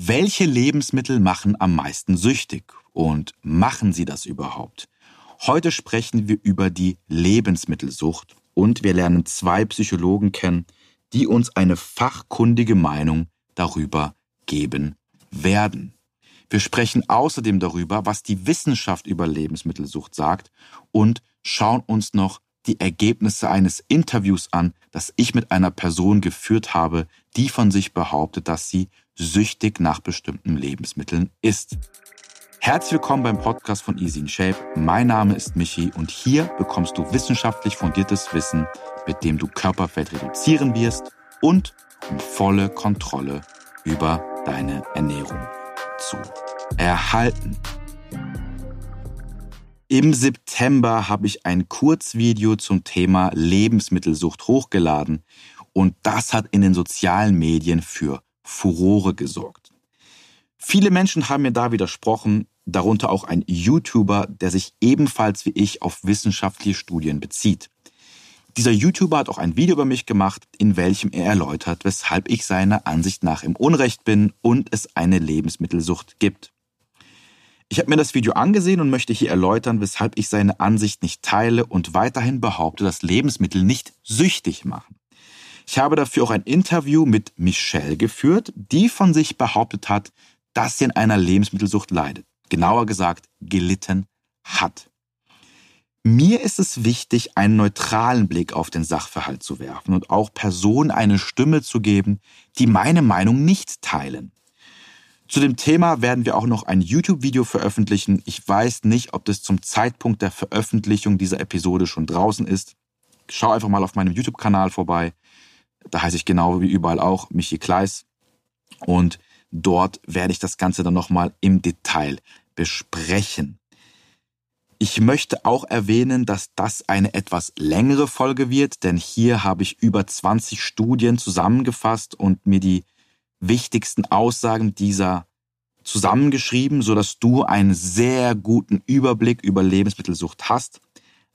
Welche Lebensmittel machen am meisten süchtig und machen sie das überhaupt? Heute sprechen wir über die Lebensmittelsucht und wir lernen zwei Psychologen kennen, die uns eine fachkundige Meinung darüber geben werden. Wir sprechen außerdem darüber, was die Wissenschaft über Lebensmittelsucht sagt und schauen uns noch die Ergebnisse eines Interviews an, das ich mit einer Person geführt habe, die von sich behauptet, dass sie süchtig nach bestimmten Lebensmitteln ist. Herzlich willkommen beim Podcast von Easy in Shape. Mein Name ist Michi und hier bekommst du wissenschaftlich fundiertes Wissen, mit dem du Körperfett reduzieren wirst und um volle Kontrolle über deine Ernährung zu erhalten. Im September habe ich ein Kurzvideo zum Thema Lebensmittelsucht hochgeladen und das hat in den sozialen Medien für Furore gesorgt. Viele Menschen haben mir da widersprochen, darunter auch ein YouTuber, der sich ebenfalls wie ich auf wissenschaftliche Studien bezieht. Dieser YouTuber hat auch ein Video über mich gemacht, in welchem er erläutert, weshalb ich seiner Ansicht nach im Unrecht bin und es eine Lebensmittelsucht gibt. Ich habe mir das Video angesehen und möchte hier erläutern, weshalb ich seine Ansicht nicht teile und weiterhin behaupte, dass Lebensmittel nicht süchtig machen. Ich habe dafür auch ein Interview mit Michelle geführt, die von sich behauptet hat, dass sie an einer Lebensmittelsucht leidet. Genauer gesagt, gelitten hat. Mir ist es wichtig, einen neutralen Blick auf den Sachverhalt zu werfen und auch Personen eine Stimme zu geben, die meine Meinung nicht teilen. Zu dem Thema werden wir auch noch ein YouTube-Video veröffentlichen. Ich weiß nicht, ob das zum Zeitpunkt der Veröffentlichung dieser Episode schon draußen ist. Schau einfach mal auf meinem YouTube-Kanal vorbei. Da heiße ich genau wie überall auch Michi Kleis. Und dort werde ich das Ganze dann nochmal im Detail besprechen. Ich möchte auch erwähnen, dass das eine etwas längere Folge wird, denn hier habe ich über 20 Studien zusammengefasst und mir die wichtigsten Aussagen dieser zusammengeschrieben, so dass du einen sehr guten Überblick über Lebensmittelsucht hast.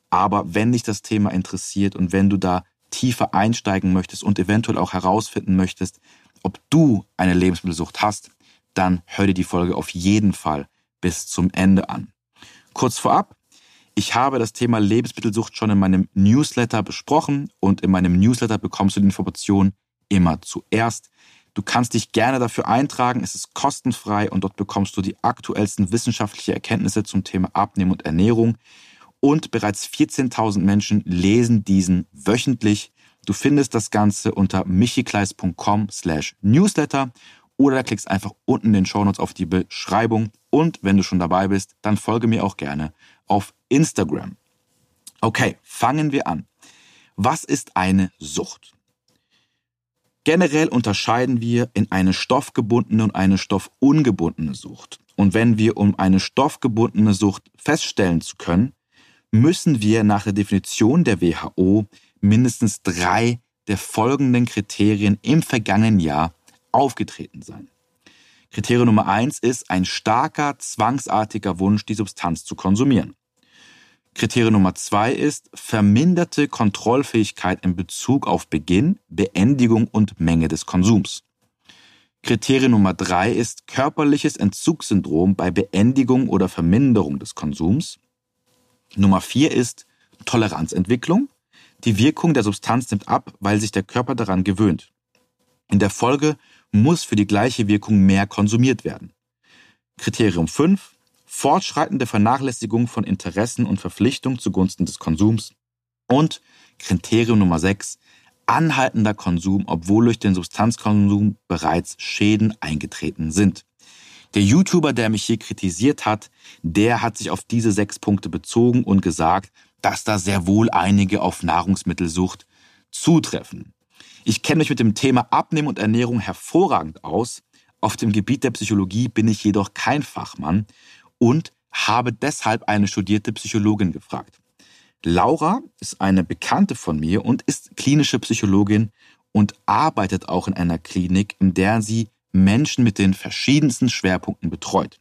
Aber wenn dich das Thema interessiert und wenn du da tiefer einsteigen möchtest und eventuell auch herausfinden möchtest, ob du eine Lebensmittelsucht hast, dann hör dir die Folge auf jeden Fall bis zum Ende an. Kurz vorab, ich habe das Thema Lebensmittelsucht schon in meinem Newsletter besprochen und in meinem Newsletter bekommst du die Informationen immer zuerst. Du kannst dich gerne dafür eintragen, es ist kostenfrei und dort bekommst du die aktuellsten wissenschaftlichen Erkenntnisse zum Thema Abnehmen und Ernährung und bereits 14.000 Menschen lesen diesen wöchentlich. Du findest das Ganze unter michikleis.com slash newsletter oder klickst einfach unten in den Shownotes auf die Beschreibung. Und wenn du schon dabei bist, dann folge mir auch gerne auf Instagram. Okay, fangen wir an. Was ist eine Sucht? Generell unterscheiden wir in eine stoffgebundene und eine stoffungebundene Sucht. Und wenn wir, um eine stoffgebundene Sucht feststellen zu können, müssen wir nach der Definition der WHO mindestens drei der folgenden Kriterien im vergangenen Jahr aufgetreten sein. Kriterium Nummer eins ist ein starker, zwangsartiger Wunsch, die Substanz zu konsumieren. Kriterium Nummer zwei ist verminderte Kontrollfähigkeit in Bezug auf Beginn, Beendigung und Menge des Konsums. Kriterium Nummer drei ist körperliches Entzugssyndrom bei Beendigung oder Verminderung des Konsums. Nummer vier ist Toleranzentwicklung. Die Wirkung der Substanz nimmt ab, weil sich der Körper daran gewöhnt. In der Folge muss für die gleiche Wirkung mehr konsumiert werden. Kriterium 5. Fortschreitende Vernachlässigung von Interessen und Verpflichtungen zugunsten des Konsums. Und Kriterium Nummer 6. Anhaltender Konsum, obwohl durch den Substanzkonsum bereits Schäden eingetreten sind. Der YouTuber, der mich hier kritisiert hat, der hat sich auf diese sechs Punkte bezogen und gesagt, dass da sehr wohl einige auf Nahrungsmittelsucht zutreffen. Ich kenne mich mit dem Thema Abnehmen und Ernährung hervorragend aus. Auf dem Gebiet der Psychologie bin ich jedoch kein Fachmann und habe deshalb eine studierte Psychologin gefragt. Laura ist eine Bekannte von mir und ist klinische Psychologin und arbeitet auch in einer Klinik, in der sie Menschen mit den verschiedensten Schwerpunkten betreut.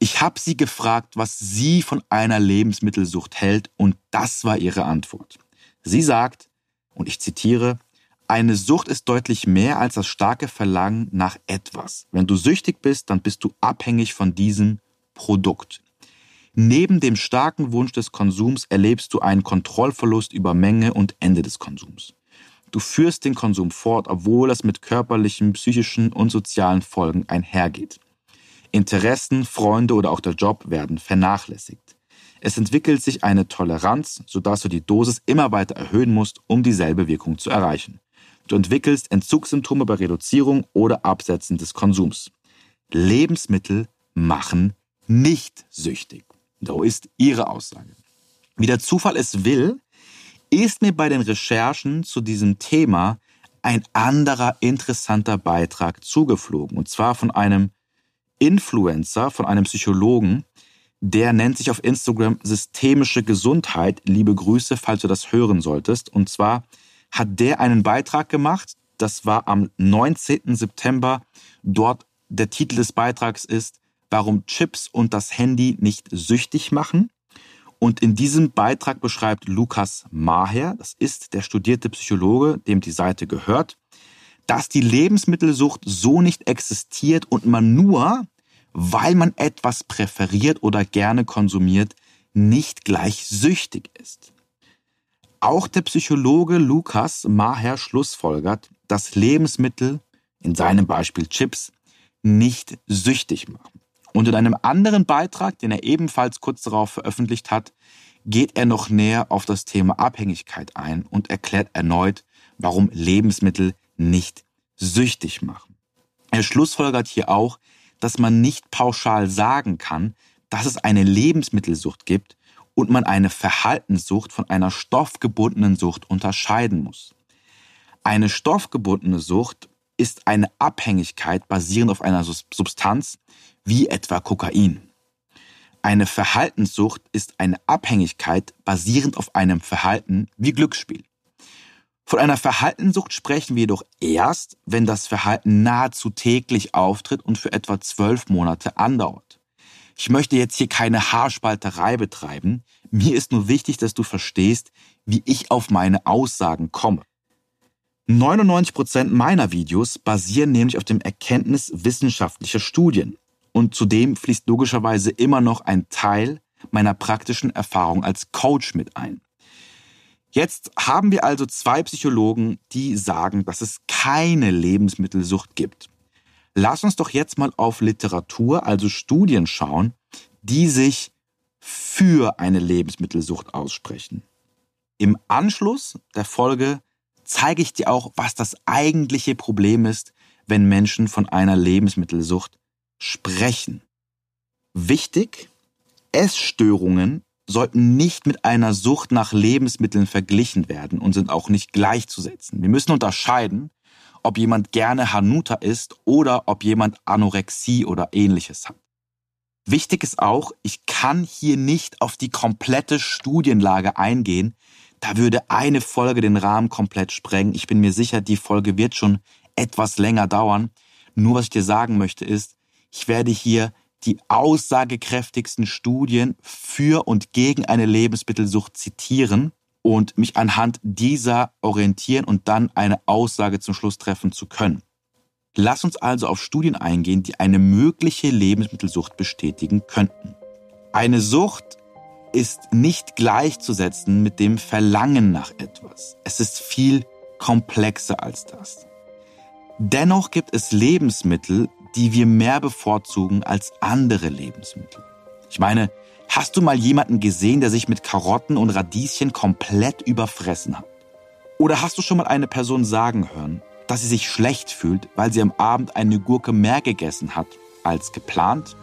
Ich habe sie gefragt, was sie von einer Lebensmittelsucht hält und das war ihre Antwort. Sie sagt, und ich zitiere, Eine Sucht ist deutlich mehr als das starke Verlangen nach etwas. Wenn du süchtig bist, dann bist du abhängig von diesem Produkt. Neben dem starken Wunsch des Konsums erlebst du einen Kontrollverlust über Menge und Ende des Konsums. Du führst den Konsum fort, obwohl es mit körperlichen, psychischen und sozialen Folgen einhergeht. Interessen, Freunde oder auch der Job werden vernachlässigt. Es entwickelt sich eine Toleranz, sodass du die Dosis immer weiter erhöhen musst, um dieselbe Wirkung zu erreichen. Du entwickelst Entzugssymptome bei Reduzierung oder Absetzen des Konsums. Lebensmittel machen nicht süchtig. So ist ihre Aussage. Wie der Zufall es will, ist mir bei den Recherchen zu diesem Thema ein anderer interessanter Beitrag zugeflogen. Und zwar von einem Influencer, von einem Psychologen, der nennt sich auf Instagram systemische Gesundheit. Liebe Grüße, falls du das hören solltest. Und zwar hat der einen Beitrag gemacht. Das war am 19. September. Dort der Titel des Beitrags ist, warum Chips und das Handy nicht süchtig machen. Und in diesem Beitrag beschreibt Lukas Maher, das ist der studierte Psychologe, dem die Seite gehört, dass die Lebensmittelsucht so nicht existiert und man nur, weil man etwas präferiert oder gerne konsumiert, nicht gleich süchtig ist. Auch der Psychologe Lukas Maher schlussfolgert, dass Lebensmittel, in seinem Beispiel Chips, nicht süchtig machen. Und in einem anderen Beitrag, den er ebenfalls kurz darauf veröffentlicht hat, geht er noch näher auf das Thema Abhängigkeit ein und erklärt erneut, warum Lebensmittel nicht süchtig machen. Er schlussfolgert hier auch, dass man nicht pauschal sagen kann, dass es eine Lebensmittelsucht gibt und man eine Verhaltenssucht von einer stoffgebundenen Sucht unterscheiden muss. Eine stoffgebundene Sucht ist eine Abhängigkeit basierend auf einer Substanz wie etwa Kokain. Eine Verhaltenssucht ist eine Abhängigkeit basierend auf einem Verhalten wie Glücksspiel. Von einer Verhaltenssucht sprechen wir jedoch erst, wenn das Verhalten nahezu täglich auftritt und für etwa zwölf Monate andauert. Ich möchte jetzt hier keine Haarspalterei betreiben. Mir ist nur wichtig, dass du verstehst, wie ich auf meine Aussagen komme. 99% meiner Videos basieren nämlich auf dem Erkenntnis wissenschaftlicher Studien. Und zudem fließt logischerweise immer noch ein Teil meiner praktischen Erfahrung als Coach mit ein. Jetzt haben wir also zwei Psychologen, die sagen, dass es keine Lebensmittelsucht gibt. Lass uns doch jetzt mal auf Literatur, also Studien schauen, die sich für eine Lebensmittelsucht aussprechen. Im Anschluss der Folge zeige ich dir auch, was das eigentliche Problem ist, wenn Menschen von einer Lebensmittelsucht sprechen. Wichtig, Essstörungen sollten nicht mit einer Sucht nach Lebensmitteln verglichen werden und sind auch nicht gleichzusetzen. Wir müssen unterscheiden, ob jemand gerne Hanuta isst oder ob jemand Anorexie oder ähnliches hat. Wichtig ist auch, ich kann hier nicht auf die komplette Studienlage eingehen. Da würde eine Folge den Rahmen komplett sprengen. Ich bin mir sicher, die Folge wird schon etwas länger dauern. Nur was ich dir sagen möchte ist, ich werde hier die aussagekräftigsten Studien für und gegen eine Lebensmittelsucht zitieren und mich anhand dieser orientieren und dann eine Aussage zum Schluss treffen zu können. Lass uns also auf Studien eingehen, die eine mögliche Lebensmittelsucht bestätigen könnten. Eine Sucht ist nicht gleichzusetzen mit dem Verlangen nach etwas. Es ist viel komplexer als das. Dennoch gibt es Lebensmittel, die wir mehr bevorzugen als andere Lebensmittel. Ich meine, hast du mal jemanden gesehen, der sich mit Karotten und Radieschen komplett überfressen hat? Oder hast du schon mal eine Person sagen hören, dass sie sich schlecht fühlt, weil sie am Abend eine Gurke mehr gegessen hat als geplant?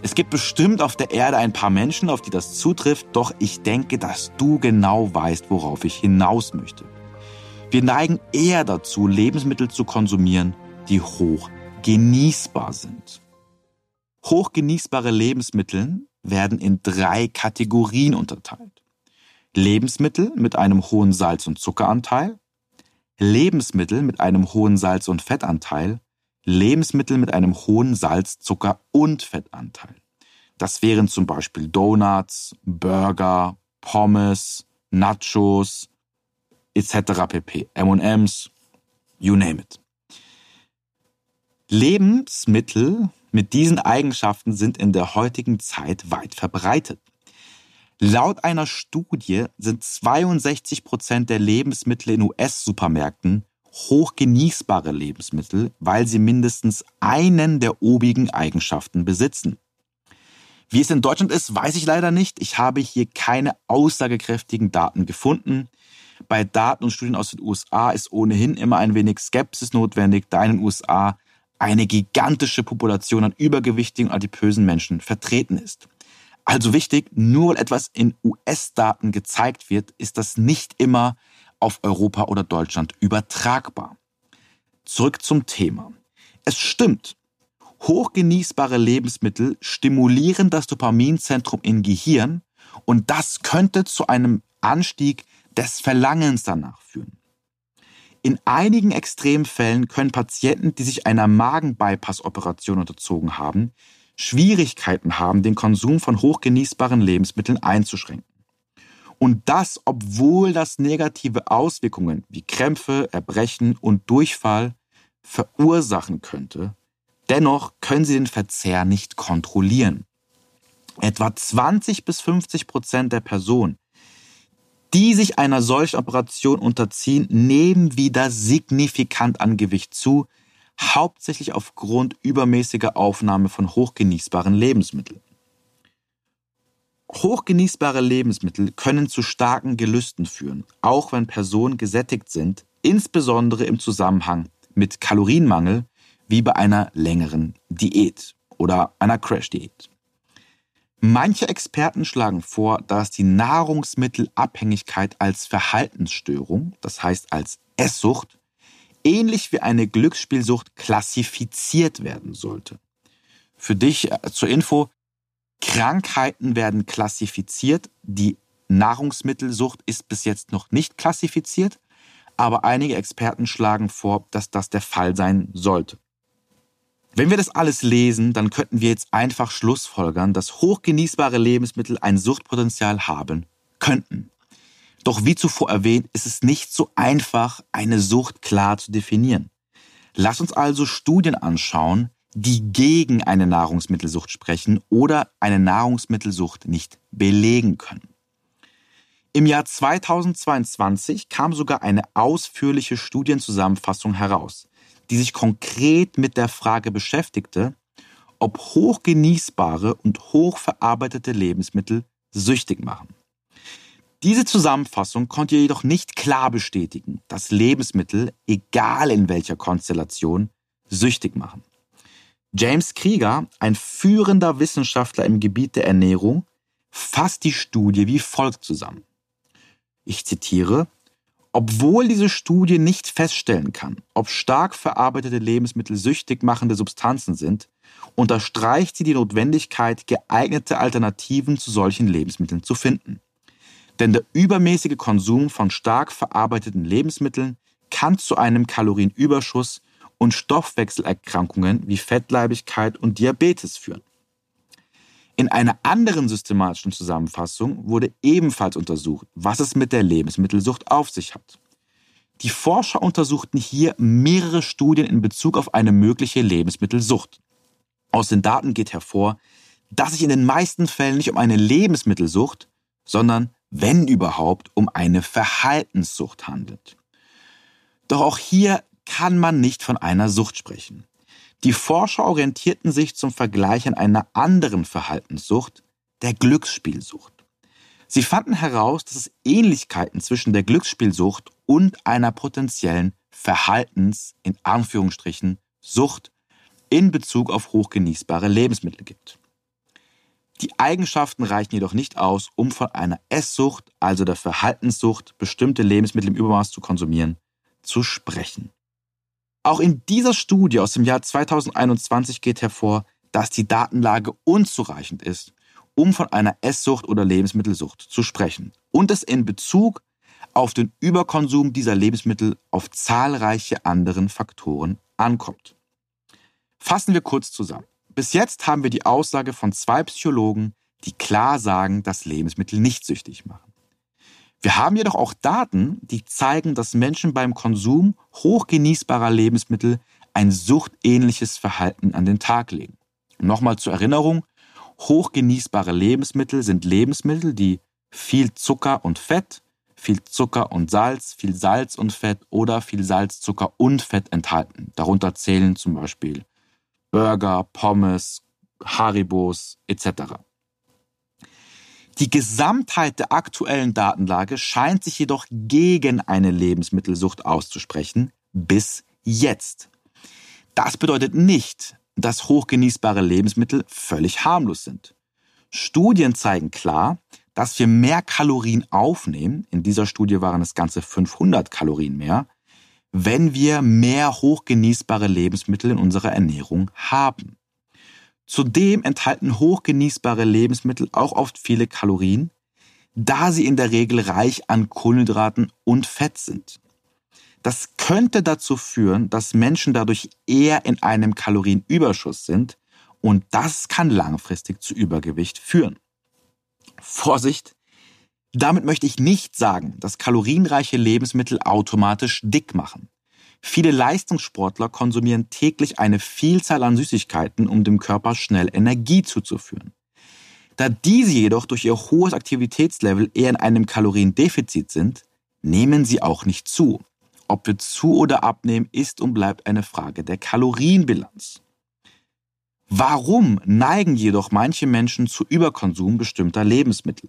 Es gibt bestimmt auf der Erde ein paar Menschen, auf die das zutrifft, doch ich denke, dass du genau weißt, worauf ich hinaus möchte. Wir neigen eher dazu, Lebensmittel zu konsumieren, die hoch genießbar sind. Hochgenießbare Lebensmittel werden in drei Kategorien unterteilt. Lebensmittel mit einem hohen Salz- und Zuckeranteil, Lebensmittel mit einem hohen Salz- und Fettanteil, Lebensmittel mit einem hohen Salz-, Zucker- und Fettanteil. Das wären zum Beispiel Donuts, Burger, Pommes, Nachos etc. pp. M&M's you name it. Lebensmittel mit diesen Eigenschaften sind in der heutigen Zeit weit verbreitet. Laut einer Studie sind 62 Prozent der Lebensmittel in US-Supermärkten hochgenießbare Lebensmittel, weil sie mindestens einen der obigen Eigenschaften besitzen. Wie es in Deutschland ist, weiß ich leider nicht. Ich habe hier keine aussagekräftigen Daten gefunden. Bei Daten und Studien aus den USA ist ohnehin immer ein wenig Skepsis notwendig, da in den USA eine gigantische Population an übergewichtigen, adipösen Menschen vertreten ist. Also wichtig, nur weil etwas in US-Daten gezeigt wird, ist das nicht immer auf Europa oder Deutschland übertragbar. Zurück zum Thema. Es stimmt, hochgenießbare Lebensmittel stimulieren das Dopaminzentrum im Gehirn und das könnte zu einem Anstieg des Verlangens danach führen. In einigen Extremfällen können Patienten, die sich einer Magenbypass-Operation unterzogen haben, Schwierigkeiten haben, den Konsum von hochgenießbaren Lebensmitteln einzuschränken. Und das, obwohl das negative Auswirkungen wie Krämpfe, Erbrechen und Durchfall verursachen könnte, dennoch können sie den Verzehr nicht kontrollieren. Etwa 20 bis 50 Prozent der Personen, die sich einer solchen Operation unterziehen, nehmen wieder signifikant an Gewicht zu, hauptsächlich aufgrund übermäßiger Aufnahme von hochgenießbaren Lebensmitteln. Hochgenießbare Lebensmittel können zu starken Gelüsten führen, auch wenn Personen gesättigt sind, insbesondere im Zusammenhang mit Kalorienmangel, wie bei einer längeren Diät oder einer Crash-Diät. Manche Experten schlagen vor, dass die Nahrungsmittelabhängigkeit als Verhaltensstörung, das heißt als Esssucht, ähnlich wie eine Glücksspielsucht klassifiziert werden sollte. Für dich äh, zur Info, Krankheiten werden klassifiziert. Die Nahrungsmittelsucht ist bis jetzt noch nicht klassifiziert, aber einige Experten schlagen vor, dass das der Fall sein sollte. Wenn wir das alles lesen, dann könnten wir jetzt einfach schlussfolgern, dass hochgenießbare Lebensmittel ein Suchtpotenzial haben könnten. Doch wie zuvor erwähnt, ist es nicht so einfach, eine Sucht klar zu definieren. Lass uns also Studien anschauen, die gegen eine Nahrungsmittelsucht sprechen oder eine Nahrungsmittelsucht nicht belegen können. Im Jahr 2022 kam sogar eine ausführliche Studienzusammenfassung heraus, die sich konkret mit der Frage beschäftigte, ob hochgenießbare und hochverarbeitete Lebensmittel süchtig machen. Diese Zusammenfassung konnte jedoch nicht klar bestätigen, dass Lebensmittel, egal in welcher Konstellation, süchtig machen. James Krieger, ein führender Wissenschaftler im Gebiet der Ernährung, fasst die Studie wie folgt zusammen. Ich zitiere, obwohl diese Studie nicht feststellen kann, ob stark verarbeitete Lebensmittel süchtig machende Substanzen sind, unterstreicht sie die Notwendigkeit, geeignete Alternativen zu solchen Lebensmitteln zu finden. Denn der übermäßige Konsum von stark verarbeiteten Lebensmitteln kann zu einem Kalorienüberschuss und Stoffwechselerkrankungen wie Fettleibigkeit und Diabetes führen. In einer anderen systematischen Zusammenfassung wurde ebenfalls untersucht, was es mit der Lebensmittelsucht auf sich hat. Die Forscher untersuchten hier mehrere Studien in Bezug auf eine mögliche Lebensmittelsucht. Aus den Daten geht hervor, dass sich in den meisten Fällen nicht um eine Lebensmittelsucht, sondern, wenn überhaupt, um eine Verhaltenssucht handelt. Doch auch hier kann man nicht von einer Sucht sprechen. Die Forscher orientierten sich zum Vergleich an einer anderen Verhaltenssucht, der Glücksspielsucht. Sie fanden heraus, dass es Ähnlichkeiten zwischen der Glücksspielsucht und einer potenziellen Verhaltens, in Anführungsstrichen, Sucht in Bezug auf hochgenießbare Lebensmittel gibt. Die Eigenschaften reichen jedoch nicht aus, um von einer Esssucht, also der Verhaltenssucht, bestimmte Lebensmittel im Übermaß zu konsumieren, zu sprechen. Auch in dieser Studie aus dem Jahr 2021 geht hervor, dass die Datenlage unzureichend ist, um von einer Esssucht oder Lebensmittelsucht zu sprechen und es in Bezug auf den Überkonsum dieser Lebensmittel auf zahlreiche anderen Faktoren ankommt. Fassen wir kurz zusammen. Bis jetzt haben wir die Aussage von zwei Psychologen, die klar sagen, dass Lebensmittel nicht süchtig machen. Wir haben jedoch auch Daten, die zeigen, dass Menschen beim Konsum hochgenießbarer Lebensmittel ein suchtähnliches Verhalten an den Tag legen. Nochmal zur Erinnerung, hochgenießbare Lebensmittel sind Lebensmittel, die viel Zucker und Fett, viel Zucker und Salz, viel Salz und Fett oder viel Salz, Zucker und Fett enthalten. Darunter zählen zum Beispiel Burger, Pommes, Haribos etc. Die Gesamtheit der aktuellen Datenlage scheint sich jedoch gegen eine Lebensmittelsucht auszusprechen, bis jetzt. Das bedeutet nicht, dass hochgenießbare Lebensmittel völlig harmlos sind. Studien zeigen klar, dass wir mehr Kalorien aufnehmen, in dieser Studie waren es ganze 500 Kalorien mehr, wenn wir mehr hochgenießbare Lebensmittel in unserer Ernährung haben. Zudem enthalten hochgenießbare Lebensmittel auch oft viele Kalorien, da sie in der Regel reich an Kohlenhydraten und Fett sind. Das könnte dazu führen, dass Menschen dadurch eher in einem Kalorienüberschuss sind und das kann langfristig zu Übergewicht führen. Vorsicht! Damit möchte ich nicht sagen, dass kalorienreiche Lebensmittel automatisch dick machen. Viele Leistungssportler konsumieren täglich eine Vielzahl an Süßigkeiten, um dem Körper schnell Energie zuzuführen. Da diese jedoch durch ihr hohes Aktivitätslevel eher in einem Kaloriendefizit sind, nehmen sie auch nicht zu. Ob wir zu oder abnehmen, ist und bleibt eine Frage der Kalorienbilanz. Warum neigen jedoch manche Menschen zu Überkonsum bestimmter Lebensmittel?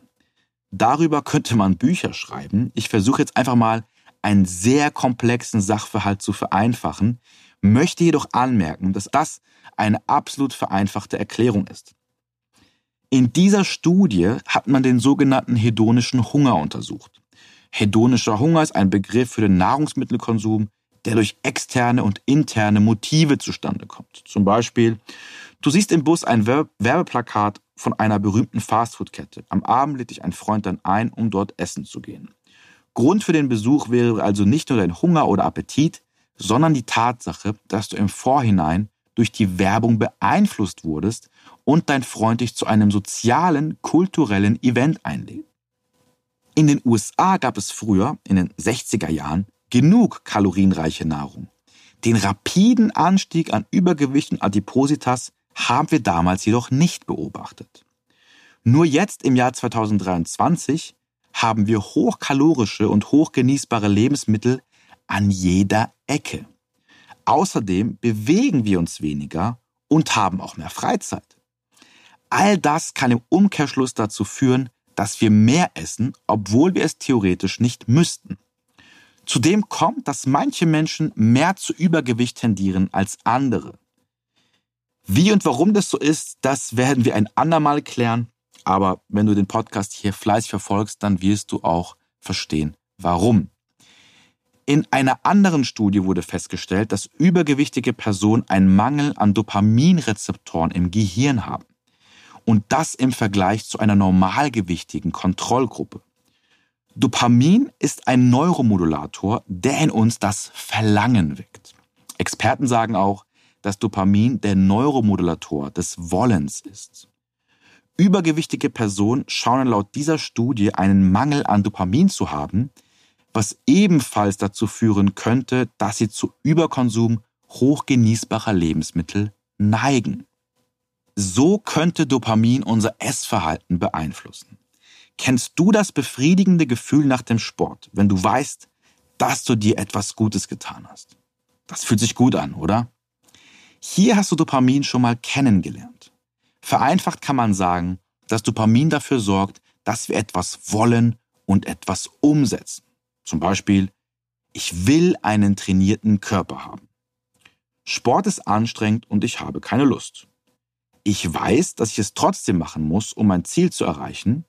Darüber könnte man Bücher schreiben. Ich versuche jetzt einfach mal einen sehr komplexen Sachverhalt zu vereinfachen, möchte jedoch anmerken, dass das eine absolut vereinfachte Erklärung ist. In dieser Studie hat man den sogenannten hedonischen Hunger untersucht. Hedonischer Hunger ist ein Begriff für den Nahrungsmittelkonsum, der durch externe und interne Motive zustande kommt. Zum Beispiel, du siehst im Bus ein Werbeplakat von einer berühmten Fastfood-Kette. Am Abend lädt dich ein Freund dann ein, um dort essen zu gehen. Grund für den Besuch wäre also nicht nur dein Hunger oder Appetit, sondern die Tatsache, dass du im Vorhinein durch die Werbung beeinflusst wurdest und dein Freund dich zu einem sozialen, kulturellen Event einlädt. In den USA gab es früher, in den 60er Jahren, genug kalorienreiche Nahrung. Den rapiden Anstieg an Übergewicht und Adipositas haben wir damals jedoch nicht beobachtet. Nur jetzt im Jahr 2023 haben wir hochkalorische und hochgenießbare Lebensmittel an jeder Ecke. Außerdem bewegen wir uns weniger und haben auch mehr Freizeit. All das kann im Umkehrschluss dazu führen, dass wir mehr essen, obwohl wir es theoretisch nicht müssten. Zudem kommt, dass manche Menschen mehr zu Übergewicht tendieren als andere. Wie und warum das so ist, das werden wir ein andermal klären. Aber wenn du den Podcast hier fleißig verfolgst, dann wirst du auch verstehen, warum. In einer anderen Studie wurde festgestellt, dass übergewichtige Personen einen Mangel an Dopaminrezeptoren im Gehirn haben. Und das im Vergleich zu einer normalgewichtigen Kontrollgruppe. Dopamin ist ein Neuromodulator, der in uns das Verlangen weckt. Experten sagen auch, dass Dopamin der Neuromodulator des Wollens ist. Übergewichtige Personen schauen laut dieser Studie einen Mangel an Dopamin zu haben, was ebenfalls dazu führen könnte, dass sie zu Überkonsum hochgenießbarer Lebensmittel neigen. So könnte Dopamin unser Essverhalten beeinflussen. Kennst du das befriedigende Gefühl nach dem Sport, wenn du weißt, dass du dir etwas Gutes getan hast? Das fühlt sich gut an, oder? Hier hast du Dopamin schon mal kennengelernt. Vereinfacht kann man sagen, dass Dopamin dafür sorgt, dass wir etwas wollen und etwas umsetzen. Zum Beispiel, ich will einen trainierten Körper haben. Sport ist anstrengend und ich habe keine Lust. Ich weiß, dass ich es trotzdem machen muss, um mein Ziel zu erreichen.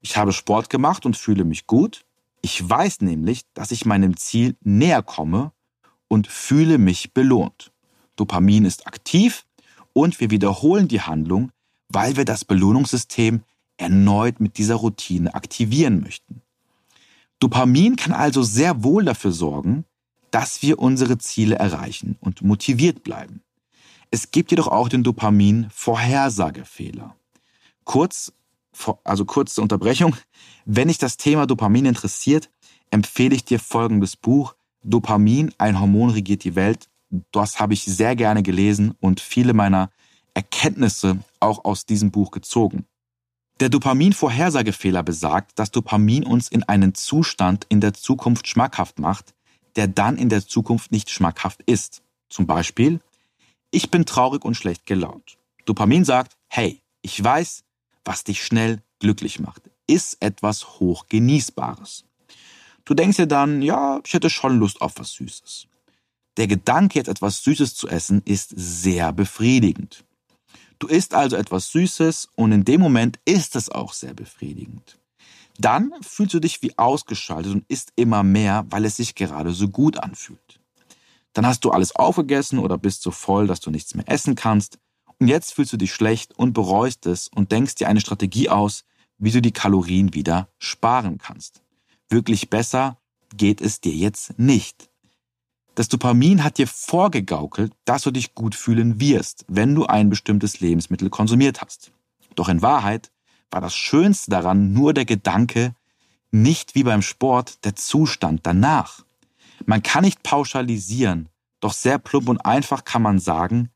Ich habe Sport gemacht und fühle mich gut. Ich weiß nämlich, dass ich meinem Ziel näher komme und fühle mich belohnt. Dopamin ist aktiv und wir wiederholen die Handlung, weil wir das Belohnungssystem erneut mit dieser Routine aktivieren möchten. Dopamin kann also sehr wohl dafür sorgen, dass wir unsere Ziele erreichen und motiviert bleiben. Es gibt jedoch auch den Dopamin-Vorhersagefehler. Kurz, also kurze Unterbrechung. Wenn dich das Thema Dopamin interessiert, empfehle ich dir folgendes Buch. Dopamin, ein Hormon regiert die Welt. Das habe ich sehr gerne gelesen und viele meiner Erkenntnisse auch aus diesem Buch gezogen. Der Dopamin-Vorhersagefehler besagt, dass Dopamin uns in einen Zustand in der Zukunft schmackhaft macht, der dann in der Zukunft nicht schmackhaft ist. Zum Beispiel, ich bin traurig und schlecht gelaunt. Dopamin sagt, hey, ich weiß, was dich schnell glücklich macht. Ist etwas hochgenießbares. Du denkst dir dann, ja, ich hätte schon Lust auf was Süßes. Der Gedanke, jetzt etwas Süßes zu essen, ist sehr befriedigend. Du isst also etwas Süßes und in dem Moment ist es auch sehr befriedigend. Dann fühlst du dich wie ausgeschaltet und isst immer mehr, weil es sich gerade so gut anfühlt. Dann hast du alles aufgegessen oder bist so voll, dass du nichts mehr essen kannst. Und jetzt fühlst du dich schlecht und bereust es und denkst dir eine Strategie aus, wie du die Kalorien wieder sparen kannst. Wirklich besser geht es dir jetzt nicht. Das Dopamin hat dir vorgegaukelt, dass du dich gut fühlen wirst, wenn du ein bestimmtes Lebensmittel konsumiert hast. Doch in Wahrheit war das Schönste daran nur der Gedanke, nicht wie beim Sport der Zustand danach. Man kann nicht pauschalisieren, doch sehr plump und einfach kann man sagen,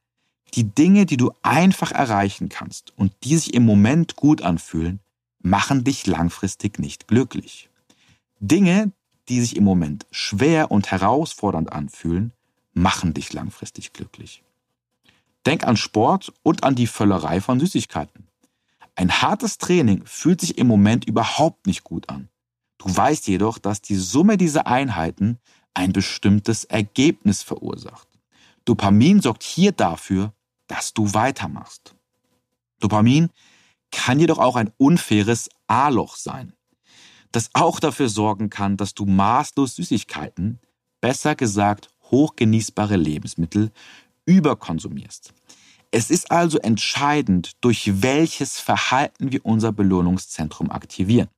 die Dinge, die du einfach erreichen kannst und die sich im Moment gut anfühlen, machen dich langfristig nicht glücklich. Dinge, die sich im Moment schwer und herausfordernd anfühlen, machen dich langfristig glücklich. Denk an Sport und an die Völlerei von Süßigkeiten. Ein hartes Training fühlt sich im Moment überhaupt nicht gut an. Du weißt jedoch, dass die Summe dieser Einheiten ein bestimmtes Ergebnis verursacht. Dopamin sorgt hier dafür, dass du weitermachst. Dopamin kann jedoch auch ein unfaires A-Loch sein das auch dafür sorgen kann, dass du maßlos Süßigkeiten, besser gesagt hochgenießbare Lebensmittel, überkonsumierst. Es ist also entscheidend, durch welches Verhalten wir unser Belohnungszentrum aktivieren.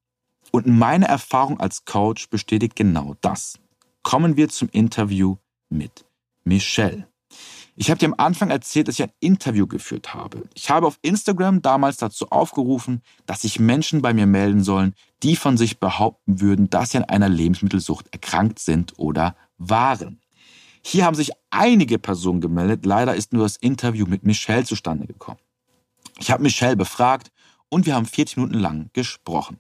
Und meine Erfahrung als Coach bestätigt genau das. Kommen wir zum Interview mit Michelle. Ich habe dir am Anfang erzählt, dass ich ein Interview geführt habe. Ich habe auf Instagram damals dazu aufgerufen, dass sich Menschen bei mir melden sollen, die von sich behaupten würden, dass sie an einer Lebensmittelsucht erkrankt sind oder waren. Hier haben sich einige Personen gemeldet. Leider ist nur das Interview mit Michelle zustande gekommen. Ich habe Michelle befragt und wir haben 40 Minuten lang gesprochen.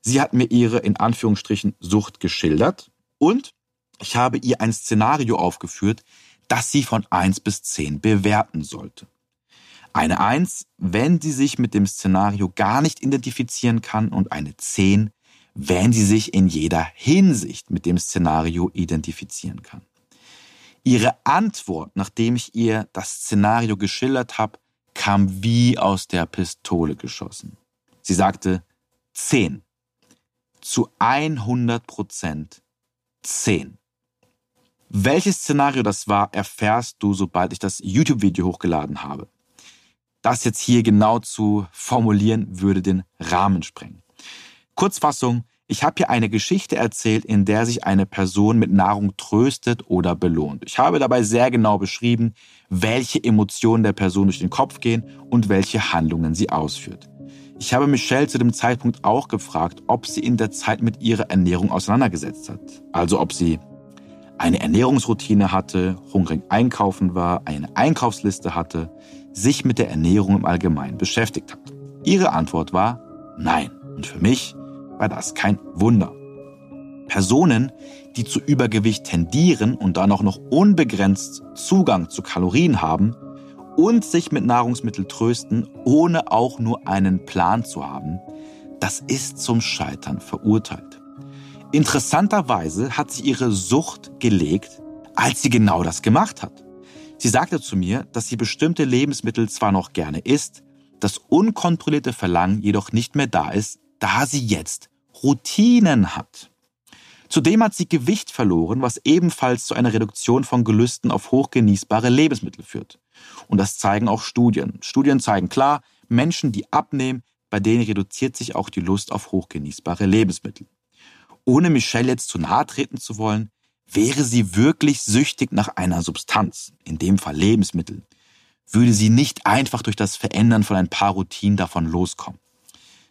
Sie hat mir ihre in Anführungsstrichen Sucht geschildert und ich habe ihr ein Szenario aufgeführt, das sie von 1 bis 10 bewerten sollte. Eine 1, wenn sie sich mit dem Szenario gar nicht identifizieren kann und eine 10, wenn sie sich in jeder Hinsicht mit dem Szenario identifizieren kann. Ihre Antwort, nachdem ich ihr das Szenario geschildert habe, kam wie aus der Pistole geschossen. Sie sagte 10. Zu 100 Prozent 10. Welches Szenario das war, erfährst du, sobald ich das YouTube-Video hochgeladen habe. Das jetzt hier genau zu formulieren, würde den Rahmen sprengen. Kurzfassung, ich habe hier eine Geschichte erzählt, in der sich eine Person mit Nahrung tröstet oder belohnt. Ich habe dabei sehr genau beschrieben, welche Emotionen der Person durch den Kopf gehen und welche Handlungen sie ausführt. Ich habe Michelle zu dem Zeitpunkt auch gefragt, ob sie in der Zeit mit ihrer Ernährung auseinandergesetzt hat. Also ob sie eine Ernährungsroutine hatte, hungrig einkaufen war, eine Einkaufsliste hatte, sich mit der Ernährung im Allgemeinen beschäftigt hat. Ihre Antwort war nein. Und für mich war das kein Wunder. Personen, die zu Übergewicht tendieren und dann auch noch unbegrenzt Zugang zu Kalorien haben und sich mit Nahrungsmitteln trösten, ohne auch nur einen Plan zu haben, das ist zum Scheitern verurteilt. Interessanterweise hat sie ihre Sucht gelegt, als sie genau das gemacht hat. Sie sagte zu mir, dass sie bestimmte Lebensmittel zwar noch gerne isst, das unkontrollierte Verlangen jedoch nicht mehr da ist, da sie jetzt Routinen hat. Zudem hat sie Gewicht verloren, was ebenfalls zu einer Reduktion von Gelüsten auf hochgenießbare Lebensmittel führt. Und das zeigen auch Studien. Studien zeigen klar, Menschen, die abnehmen, bei denen reduziert sich auch die Lust auf hochgenießbare Lebensmittel ohne Michelle jetzt zu nahe treten zu wollen, wäre sie wirklich süchtig nach einer Substanz, in dem Fall Lebensmittel, würde sie nicht einfach durch das Verändern von ein paar Routinen davon loskommen.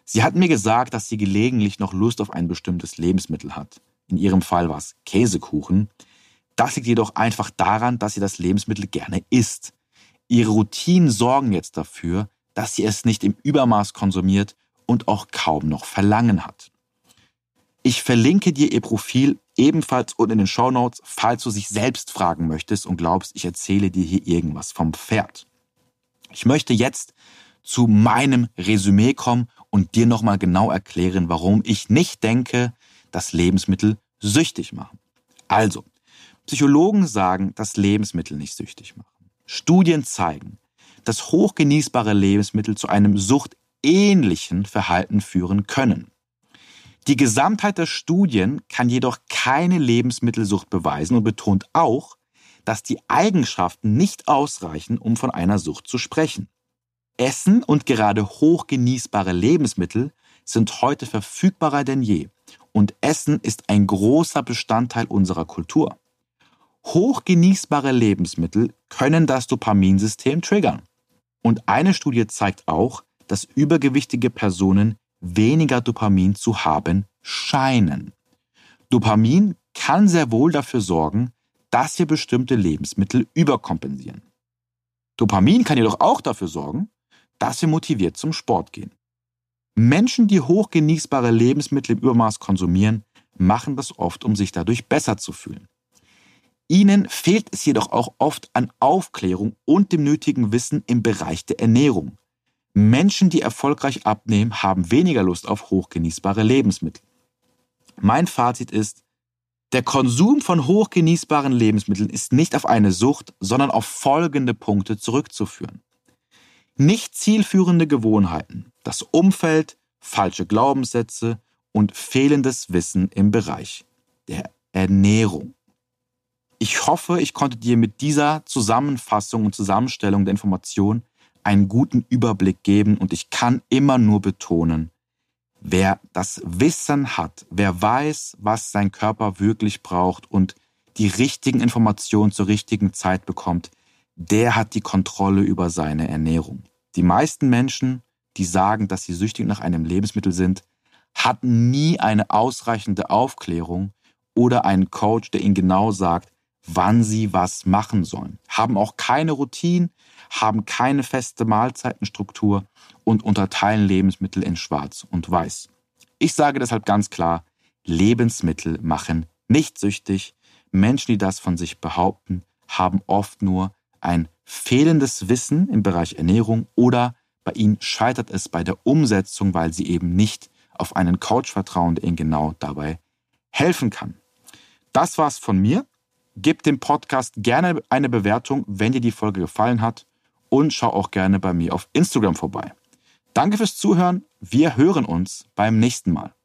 Sie hat mir gesagt, dass sie gelegentlich noch Lust auf ein bestimmtes Lebensmittel hat. In ihrem Fall war es Käsekuchen. Das liegt jedoch einfach daran, dass sie das Lebensmittel gerne isst. Ihre Routinen sorgen jetzt dafür, dass sie es nicht im Übermaß konsumiert und auch kaum noch Verlangen hat. Ich verlinke dir ihr Profil ebenfalls unten in den Show Notes, falls du sich selbst fragen möchtest und glaubst, ich erzähle dir hier irgendwas vom Pferd. Ich möchte jetzt zu meinem Resümee kommen und dir nochmal genau erklären, warum ich nicht denke, dass Lebensmittel süchtig machen. Also, Psychologen sagen, dass Lebensmittel nicht süchtig machen. Studien zeigen, dass hochgenießbare Lebensmittel zu einem suchtähnlichen Verhalten führen können. Die Gesamtheit der Studien kann jedoch keine Lebensmittelsucht beweisen und betont auch, dass die Eigenschaften nicht ausreichen, um von einer Sucht zu sprechen. Essen und gerade hochgenießbare Lebensmittel sind heute verfügbarer denn je und Essen ist ein großer Bestandteil unserer Kultur. Hochgenießbare Lebensmittel können das Dopaminsystem triggern. Und eine Studie zeigt auch, dass übergewichtige Personen weniger Dopamin zu haben scheinen. Dopamin kann sehr wohl dafür sorgen, dass wir bestimmte Lebensmittel überkompensieren. Dopamin kann jedoch auch dafür sorgen, dass wir motiviert zum Sport gehen. Menschen, die hochgenießbare Lebensmittel im Übermaß konsumieren, machen das oft, um sich dadurch besser zu fühlen. Ihnen fehlt es jedoch auch oft an Aufklärung und dem nötigen Wissen im Bereich der Ernährung. Menschen, die erfolgreich abnehmen, haben weniger Lust auf hochgenießbare Lebensmittel. Mein Fazit ist, der Konsum von hochgenießbaren Lebensmitteln ist nicht auf eine Sucht, sondern auf folgende Punkte zurückzuführen. Nicht zielführende Gewohnheiten, das Umfeld, falsche Glaubenssätze und fehlendes Wissen im Bereich der Ernährung. Ich hoffe, ich konnte dir mit dieser Zusammenfassung und Zusammenstellung der Informationen einen guten Überblick geben und ich kann immer nur betonen, wer das Wissen hat, wer weiß, was sein Körper wirklich braucht und die richtigen Informationen zur richtigen Zeit bekommt, der hat die Kontrolle über seine Ernährung. Die meisten Menschen, die sagen, dass sie süchtig nach einem Lebensmittel sind, hatten nie eine ausreichende Aufklärung oder einen Coach, der ihnen genau sagt, wann sie was machen sollen, haben auch keine Routine, haben keine feste Mahlzeitenstruktur und unterteilen Lebensmittel in schwarz und weiß. Ich sage deshalb ganz klar, Lebensmittel machen nicht süchtig. Menschen, die das von sich behaupten, haben oft nur ein fehlendes Wissen im Bereich Ernährung oder bei ihnen scheitert es bei der Umsetzung, weil sie eben nicht auf einen Coach vertrauen, der ihnen genau dabei helfen kann. Das war's von mir. Gib dem Podcast gerne eine Bewertung, wenn dir die Folge gefallen hat und schau auch gerne bei mir auf Instagram vorbei. Danke fürs Zuhören. Wir hören uns beim nächsten Mal.